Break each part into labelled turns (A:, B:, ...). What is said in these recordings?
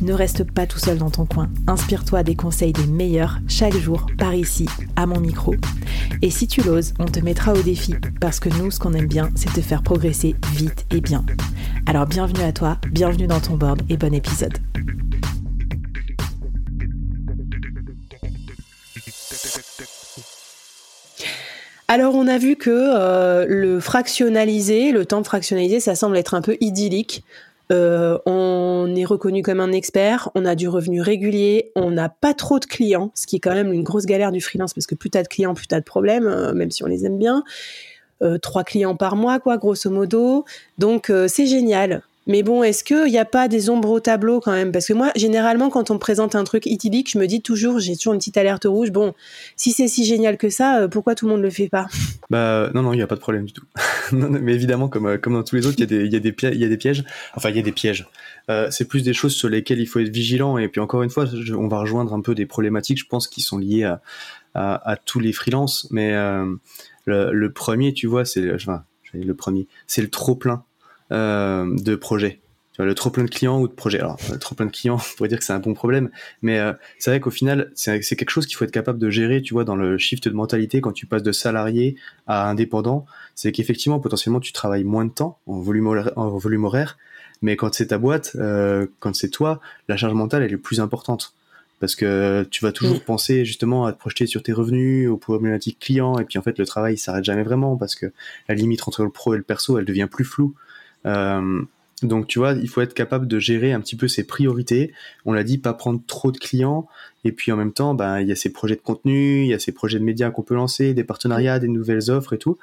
A: Ne reste pas tout seul dans ton coin. Inspire-toi des conseils des meilleurs chaque jour par ici, à mon micro. Et si tu l'oses, on te mettra au défi parce que nous, ce qu'on aime bien, c'est te faire progresser vite et bien. Alors bienvenue à toi, bienvenue dans ton board et bon épisode. Alors on a vu que euh, le fractionnalisé, le temps de fractionnaliser, ça semble être un peu idyllique. Euh, on est reconnu comme un expert, on a du revenu régulier, on n'a pas trop de clients, ce qui est quand même une grosse galère du freelance parce que plus t'as de clients, plus t'as de problèmes, euh, même si on les aime bien. trois clients par mois, quoi, grosso modo. Donc c'est génial. Mais bon, est-ce qu'il n'y a pas des ombres au tableau quand même? Parce que moi, généralement, quand on me présente un truc idyllique, je me dis toujours, j'ai toujours une petite alerte rouge. Bon, si c'est si génial que ça, euh, pourquoi tout le monde ne le fait pas?
B: Bah non, non, il n'y a pas de problème du tout. mais évidemment, comme, euh, comme dans tous les autres, il y, a des, y, a des pièges. Enfin, il y a des pièges. Euh, c'est plus des choses sur lesquelles il faut être vigilant. Et puis encore une fois, on va rejoindre un peu des problématiques, je pense, qui sont liées à, tous les freelances. Mais le, premier, tu vois, c'est le premier, c'est le trop plein euh, de projets. Le trop plein de clients ou de projets. Alors, le trop plein de clients, on pourrait dire que c'est un bon problème, mais euh, c'est vrai qu'au final, c'est quelque chose qu'il faut être capable de gérer, tu vois, dans le shift de mentalité quand tu passes de salarié à indépendant. C'est qu'effectivement, potentiellement, tu travailles moins de temps en volume horaire, en volume horaire mais quand c'est ta boîte, euh, quand c'est toi, la charge mentale, elle est plus importante parce que tu vas toujours mm. penser justement à te projeter sur tes revenus, aux problématiques clients, et puis en fait le travail il s'arrête jamais vraiment parce que la limite entre le pro et le perso elle devient plus floue. Euh, donc tu vois, il faut être capable de gérer un petit peu ses priorités. On l'a dit, pas prendre trop de clients. Et puis en même temps, ben, il y a ces projets de contenu, il y a ces projets de médias qu'on peut lancer, des partenariats, des nouvelles offres et tout.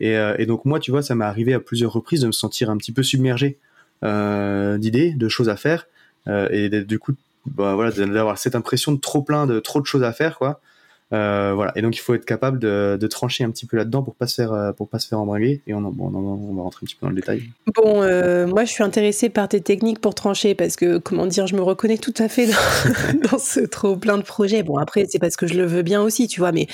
B: Et, euh, donc moi, tu vois, ça m'est arrivé à plusieurs reprises de me sentir un petit peu submergé euh, d'idées, de choses à faire. et du coup, bah, voilà, d'avoir cette impression de trop plein, de trop de choses à faire, quoi. Euh, voilà. Et donc il faut être capable de, de trancher un petit peu là-dedans pour pas se faire euh, pour pas se faire embringuer. Et on, bon, on, va rentrer un petit peu dans le détail.
A: Bon, euh, moi je suis intéressée par tes techniques pour trancher parce que comment dire, je me reconnais tout à fait dans, ce trop plein de projets. Bon après c'est parce que je le veux bien aussi, tu vois. Mais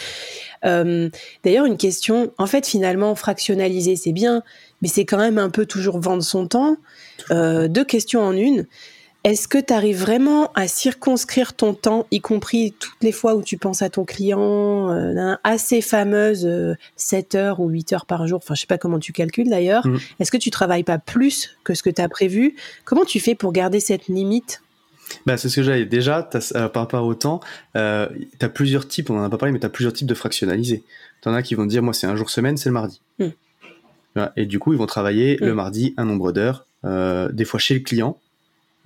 A: d'ailleurs une question. En fait finalement fractionnaliser c'est bien, mais c'est quand même un peu toujours vendre son temps. deux questions en une. Est-ce que tu arrives vraiment à circonscrire ton temps, y compris toutes les fois où tu penses à ton client, euh, à ces fameuses 7 euh, heures ou 8 heures par jour Enfin, je sais pas comment tu calcules d'ailleurs. Mm. Est-ce que tu travailles pas plus que ce que tu as prévu? Comment tu fais pour garder cette limite?
B: Bah, c'est ce que j'avais déjà, euh, par rapport au temps, euh, tu as plusieurs types, on en a pas parlé, mais tu as plusieurs types de fractionnalisés. Tu en as qui vont dire, moi c'est un jour semaine, c'est le mardi. Mm. Et du coup, ils vont travailler le mm. mardi un nombre d'heures, des fois chez le client,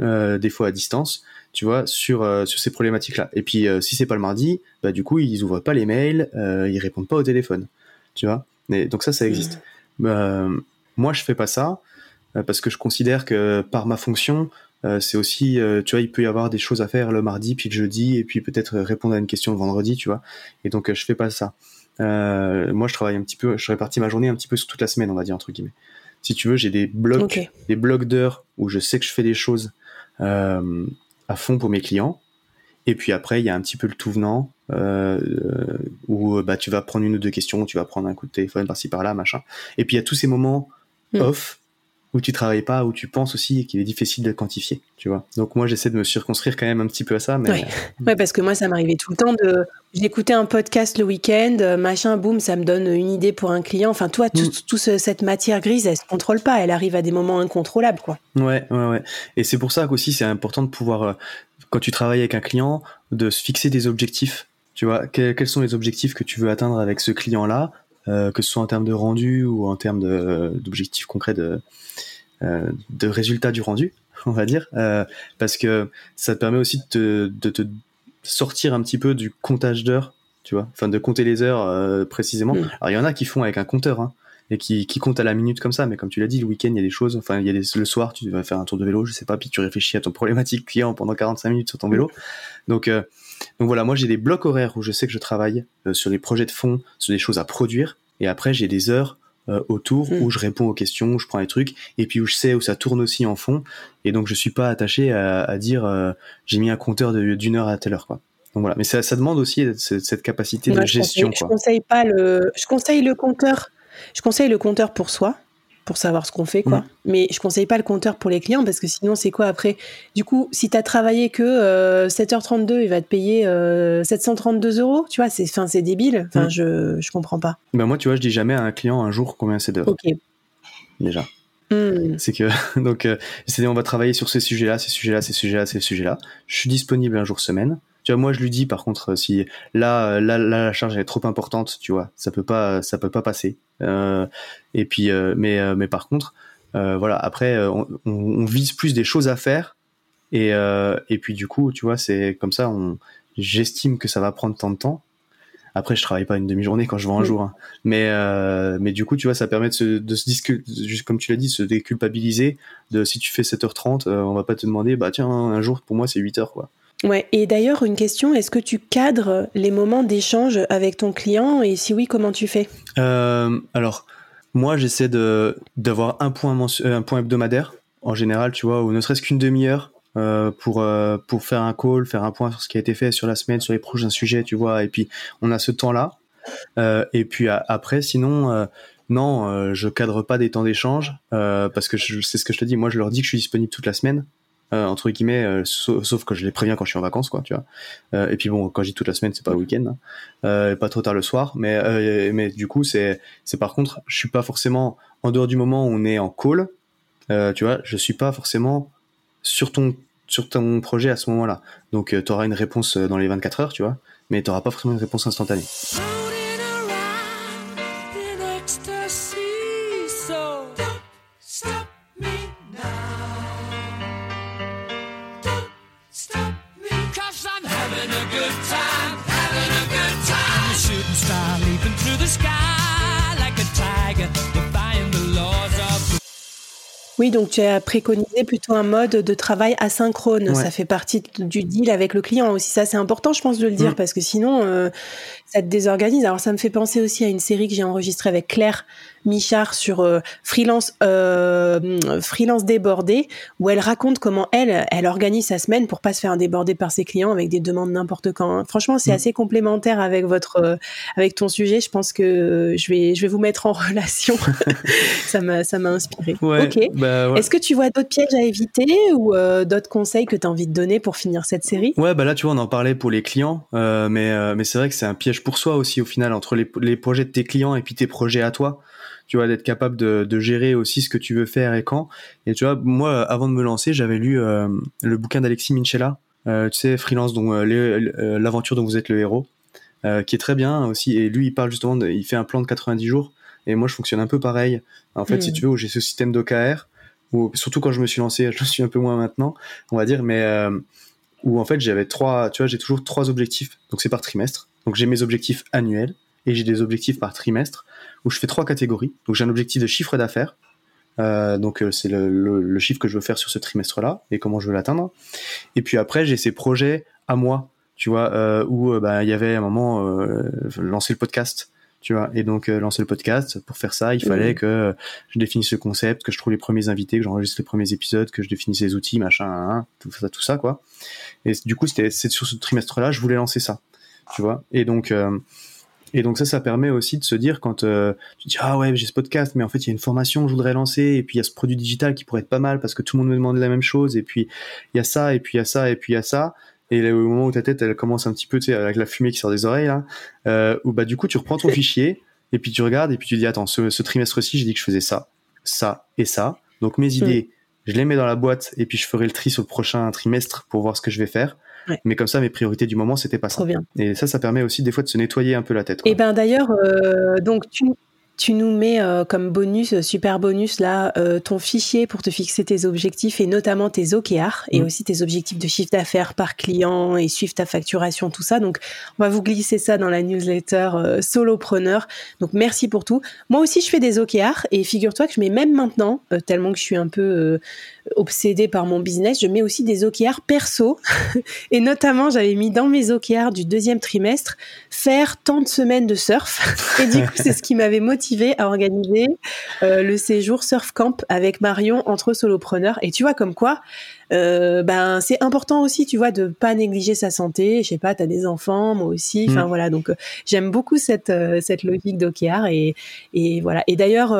B: euh, des fois à distance, tu vois, sur euh, sur ces problématiques-là. Et puis euh, si c'est pas le mardi, bah du coup ils ouvrent pas les mails, ils répondent pas au téléphone, tu vois. Et donc ça, ça existe. moi, je fais pas ça parce que je considère que par ma fonction, c'est aussi, tu vois, il peut y avoir des choses à faire le mardi, puis le jeudi, et puis peut-être répondre à une question le vendredi, tu vois. Et donc, je fais pas ça. moi, je travaille un petit peu, je répartis ma journée un petit peu sur toute la semaine, on va dire, entre guillemets. Si tu veux, j'ai des blocs, des blocs d'heures où je sais que je fais des choses euh, à fond pour mes clients. Et puis après, il y a un petit peu le tout venant euh, où bah, tu vas prendre une ou deux questions, tu vas prendre un coup de téléphone par-ci par-là, machin. Et puis il y a tous ces moments hmm. off où tu travailles pas, où tu penses aussi qu'il est difficile de quantifier, tu vois. Donc moi j'essaie de me circonscrire quand même un petit peu à ça. Mais...
A: Ouais. ouais parce que moi ça m'arrivait tout le temps de j'écoutais un podcast le week-end, euh, machin, boum, ça me donne une idée pour un client. Enfin toi, toute mm. cette matière grise, elle se contrôle pas, elle arrive à des moments incontrôlables, quoi.
B: Ouais, ouais, ouais. Et c'est pour ça qu'aussi c'est important de pouvoir, euh, quand tu travailles avec un client, de se fixer des objectifs. Tu vois, quels sont les objectifs que tu veux atteindre avec ce client-là, euh, que ce soit en termes de rendu ou en termes d'objectifs concrets de euh, de résultats du rendu, on va dire, euh, parce que ça te permet aussi de te, sortir un petit peu du comptage d'heures, tu vois, enfin de compter les heures précisément. Mm. Alors il y en a qui font avec un compteur, hein, et qui, qui comptent à la minute comme ça, mais comme tu l'as dit, le week-end il y a des choses, enfin il y a le soir tu vas faire un tour de vélo, je sais pas, puis tu réfléchis à ton problématique client pendant 45 minutes sur ton vélo. Donc donc voilà, moi j'ai des blocs horaires où je sais que je travaille sur des projets de fond, sur des choses à produire, et après j'ai des heures euh, autour
A: Mm.
B: où je réponds aux questions, où je prends les trucs, et puis où je sais où ça tourne aussi en fond, et donc je suis pas attaché à, à dire euh, j'ai mis un compteur de- d'une heure à telle heure quoi. Donc voilà, mais ça, ça demande aussi cette, cette capacité
A: Moi,
B: de
A: je
B: gestion
A: conseille, je conseille pas le, je conseille le compteur. Je conseille le compteur pour soi, pour savoir ce qu'on fait, quoi.
B: Mm.
A: Mais je conseille pas le compteur pour les clients parce que sinon, c'est quoi après? Du coup, si tu as travaillé que euh, 7h32, il va te payer euh, 732 euros, tu vois, c'est, enfin, c'est débile. Enfin,
B: Mm.
A: je, je comprends pas.
B: Ben moi tu vois, je dis jamais à un client un jour combien c'est d'heures
A: Ok.
B: déjà.
A: Hmm.
B: C'est que donc euh, c'est on va travailler sur ces sujets-là, ces sujets-là, ces sujets-là, ces sujets-là. Je suis disponible un jour semaine. Tu vois, moi je lui dis par contre si là là, là la charge elle est trop importante, tu vois, ça peut pas ça peut pas passer. Euh, et puis euh, mais euh, mais par contre euh, voilà après on, on, on vise plus des choses à faire et et puis du coup tu vois c'est comme ça on j'estime que ça va prendre tant de temps. Après, je travaille pas une demi-journée quand je vends un jour, hein. mais euh, mais du coup, tu vois, ça permet de se, de se discu- comme tu l'as dit, se déculpabiliser de si tu fais 7h30, euh, on va pas te demander, bah tiens, un jour pour moi c'est 8h quoi.
A: Ouais. Et d'ailleurs, une question est-ce que tu cadres les moments d'échange avec ton client Et si oui, comment tu fais?
B: Euh, alors, moi j'essaie de d'avoir un point euh, un point hebdomadaire en général, tu vois, ou ne serait-ce qu'une demi-heure euh, pour pour faire un call, faire un point sur ce qui a été fait sur la semaine, sur les prochains sujets, tu vois, et puis on a ce temps-là. Et puis après, sinon. non, je cadre pas des temps d'échange parce que c'est ce que je te dis. Moi, je leur dis que je suis disponible toute la semaine, euh, entre guillemets, euh, sauf, sauf que je les préviens quand je suis en vacances, quoi, tu vois. Euh, et puis bon, quand je dis toute la semaine, c'est pas le week-end, hein. Euh, pas trop tard le soir, mais euh, mais du coup, c'est c'est par contre, je suis pas forcément en dehors du moment où on est en call, euh, tu vois, je suis pas forcément sur ton sur ton projet à ce moment-là. Donc, tu auras une réponse dans les 24 heures, tu vois, mais tu pas forcément une réponse instantanée.
C: Good time, having a good time. A shooting star leaping through the sky like a tiger, defying the laws of the
A: Oui, donc tu as préconisé plutôt un mode de travail asynchrone.
B: Ouais.
A: Ça fait partie du deal avec le client aussi. Ça, c'est important, je pense, de le dire,
B: Mm.
A: parce que sinon, euh, ça te désorganise. Alors, ça me fait penser aussi à une série que j'ai enregistrée avec Claire Michard sur euh, freelance, euh, freelance débordé, où elle raconte comment elle, elle organise sa semaine pour pas se faire déborder par ses clients avec des demandes n'importe quand. Franchement, c'est
B: Mm.
A: assez complémentaire avec votre, euh, avec ton sujet. Je pense que je vais, je vais vous mettre en relation. ça m'a, ça m'a inspiré. Ok.
B: bah, ouais.
A: Est-ce que tu vois d'autres pièges à éviter ou euh, d'autres conseils que tu as envie de donner pour finir cette série?
B: Ouais, bah là, tu vois, on en parlait pour les clients, euh, mais, euh, mais c'est vrai que c'est un piège pour soi aussi, au final, entre les, les projets de tes clients et puis tes projets à toi. Tu vois, d'être capable de, de gérer aussi ce que tu veux faire et quand. Et tu vois, moi, avant de me lancer, j'avais lu euh, le bouquin d'Alexis Minchella, euh, tu sais, freelance, dont euh, l'aventure dont vous êtes le héros, qui est très bien aussi. Et lui, il parle justement, de, il fait un plan de 90 jours. Et moi, je fonctionne un peu pareil. En fait, si tu veux, où j'ai ce système d'OKR, où, surtout quand je me suis lancé, je suis un peu moins maintenant, on va dire, mais où en fait j'avais trois, tu vois, j'ai toujours trois objectifs. Donc c'est par trimestre. Donc j'ai mes objectifs annuels et j'ai des objectifs par trimestre où je fais trois catégories. Donc j'ai un objectif de chiffre d'affaires. Euh, donc euh, c'est le, le- le chiffre que je veux faire sur ce trimestre-là et comment je veux l'atteindre. Et puis après j'ai ces projets à moi, tu vois, euh, où bah, il y avait un moment lancer le podcast. Tu vois, et donc euh, lancer le podcast, pour faire ça, il fallait
A: Mhm.
B: que euh, je définisse le concept, que je trouve les premiers invités, que j'enregistre les premiers épisodes, que je définisse les outils, machin, hein, hein, tout ça, tout ça, quoi. Et du coup, c'était sur ce trimestre-là, je voulais lancer ça, tu vois. Et donc, euh, et donc ça, ça permet aussi de se dire quand euh, tu dis ah ouais, j'ai ce podcast, mais en fait il y a une formation que je voudrais lancer, et puis il y a ce produit digital qui pourrait être pas mal parce que tout le monde me demande la même chose, et puis il y a ça, et puis il y a ça, et puis il y a ça. Et là, au moment où ta tête elle commence un petit peu, tu sais, avec la fumée qui sort des oreilles, là, euh, où bah du coup tu reprends ton fichier et puis tu regardes et puis tu dis attends, ce, ce trimestre-ci, j'ai dit que je faisais ça, ça et ça. Donc mes idées, je les mets dans la boîte et puis je ferai le tri sur le prochain trimestre pour voir ce que je vais faire.
A: Ouais.
B: Mais comme ça, mes priorités du moment, c'était pas ça.
A: Trop bien.
B: Et ça, ça permet aussi des fois de se nettoyer un peu la tête. quoi.
A: Et ben d'ailleurs, euh, donc tu, tu nous mets euh, comme bonus, euh, super bonus là, euh, ton fichier pour te fixer tes objectifs et notamment tes OKR et
B: Mm.
A: aussi tes objectifs de chiffre d'affaires par client et suivre ta facturation, tout ça. Donc on va vous glisser ça dans la newsletter euh, solopreneur. Donc merci pour tout. Moi aussi je fais des OKR et figure-toi que je mets même maintenant, tellement que je suis un peu obsédée par mon business, je mets aussi des OKR perso et notamment j'avais mis dans mes OKR du deuxième trimestre faire tant de semaines de surf. Et du coup, c'est ce qui m'avait motivé motivée à organiser euh, le séjour surf camp avec Marion entre solopreneurs. Et tu vois comme quoi, euh, ben c'est important aussi, tu vois, de pas négliger sa santé. Je sais pas, t'as des enfants, moi aussi. Enfin
B: Mm.
A: voilà, donc euh, j'aime beaucoup cette cette logique d'OKR et et voilà. Et d'ailleurs.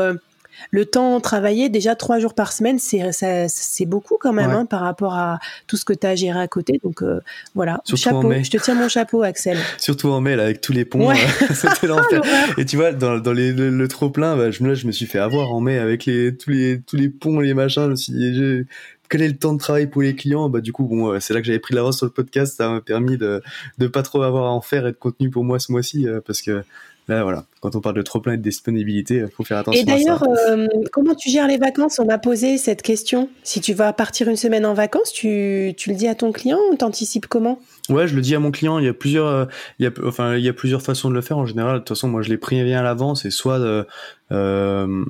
A: Le temps travaillé, déjà trois jours par semaine, c'est beaucoup quand même
B: Ouais.
A: hein, par rapport à tout ce que tu as géré à côté. Donc euh, voilà,
B: Surtout
A: chapeau. Je te tiens mon chapeau, Axel.
B: Surtout en mai, là, avec tous les ponts,
A: Ouais.
B: euh, c'était l'enfer. Et tu vois, dans, dans les, le, le trop plein, bah, je, là, je me suis fait avoir en mai avec les, tous les, tous les ponts, les machins. Je me suis dit, je- quel est le temps de travail pour les clients? Bah, du coup, bon, c'est là que j'avais pris de l'avance sur le podcast. Ça m'a permis de, de pas trop avoir à en faire et de contenu pour moi ce mois-ci, euh, parce que là, voilà, quand on parle de trop plein et de disponibilité, il faut faire attention
A: Et d'ailleurs, euh, comment tu gères les vacances? On m'a posé cette question. Si tu vas partir une semaine en vacances, tu, tu le dis à ton client ou t'anticipes comment?
B: Ouais, je le dis à mon client. Il y a plusieurs, euh, il y a, enfin, il y a plusieurs façons de le faire. En général, de toute façon, moi, je les préviens à l'avance. Et soit, de, euh,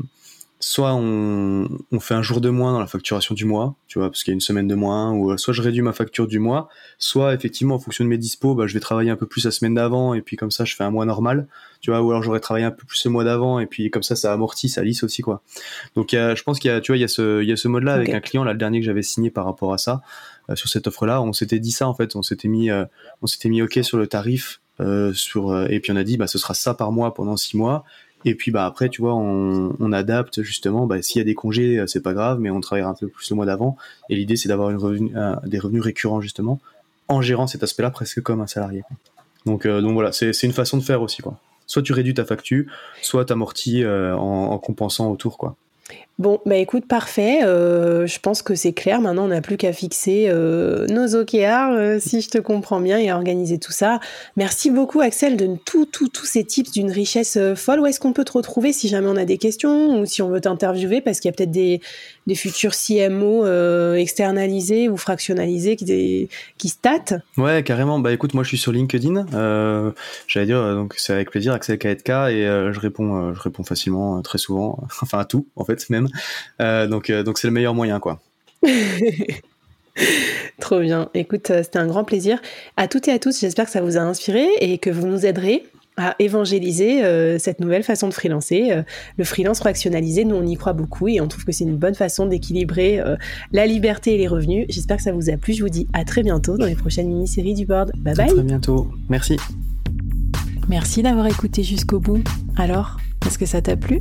B: soit on, on fait un jour de moins dans la facturation du mois, tu vois, parce qu'il y a une semaine de moins, ou euh, soit je réduis ma facture du mois, soit effectivement, en fonction de mes dispos, bah, je vais travailler un peu plus la semaine d'avant, et puis comme ça, je fais un mois normal, tu vois, ou alors j'aurais travaillé un peu plus le mois d'avant, et puis comme ça, ça amortit, ça lisse aussi, quoi. Donc, y a, je pense qu'il y a, tu vois, il y a ce, il y a ce mode-là avec un client, là, le dernier que j'avais signé par rapport à ça, euh, sur cette offre-là, on s'était dit ça, en fait, on s'était mis, euh, on s'était mis OK sur le tarif, euh, sur, et puis on a dit, bah, ce sera ça par mois pendant six mois, et puis bah après, tu vois, on, on adapte justement. Bah, s'il y a des congés, euh, c'est pas grave, mais on travaillera un peu plus le mois d'avant. Et l'idée, c'est d'avoir un- des revenus récurrents justement, en gérant cet aspect-là presque comme un salarié. Donc, euh, donc voilà, c'est une façon de faire aussi quoi. Soit tu réduis ta facture, soit t'amortis euh, en, en compensant autour quoi.
A: Bon, bah écoute, parfait. Euh, je pense que c'est clair. Maintenant, on n'a plus qu'à fixer euh, nos OKR, euh, si je te comprends bien, et à organiser tout ça. Merci beaucoup, Axel, de tout, tout, tous ces tips d'une richesse folle. Où est-ce qu'on peut te retrouver si jamais on a des questions ou si on veut t'interviewer? Parce qu'il y a peut-être des, des futurs CMO externalisés ou fractionnalisés qui, qui se.
B: Ouais, carrément. Bah écoute, moi je suis sur LinkedIn. J'allais dire, donc c'est avec plaisir, Axel KTK, et je réponds, je réponds facilement, très souvent, enfin à tout en fait même. Euh, donc euh, donc c'est le meilleur moyen quoi.
A: Trop bien. Écoute, euh, c'était un grand plaisir. À toutes et à tous, j'espère que ça vous a inspiré et que vous nous aiderez à évangéliser euh, cette nouvelle façon de freelancer. Euh, le freelance fractionnalisé, nous, on y croit beaucoup et on trouve que c'est une bonne façon d'équilibrer euh, la liberté et les revenus. J'espère que ça vous a plu. Je vous dis à très bientôt dans les prochaines mini-séries du board. Bye
B: À
A: bye.
B: très bientôt. Merci.
A: Merci d'avoir écouté jusqu'au bout. Alors, est-ce que ça t'a plu?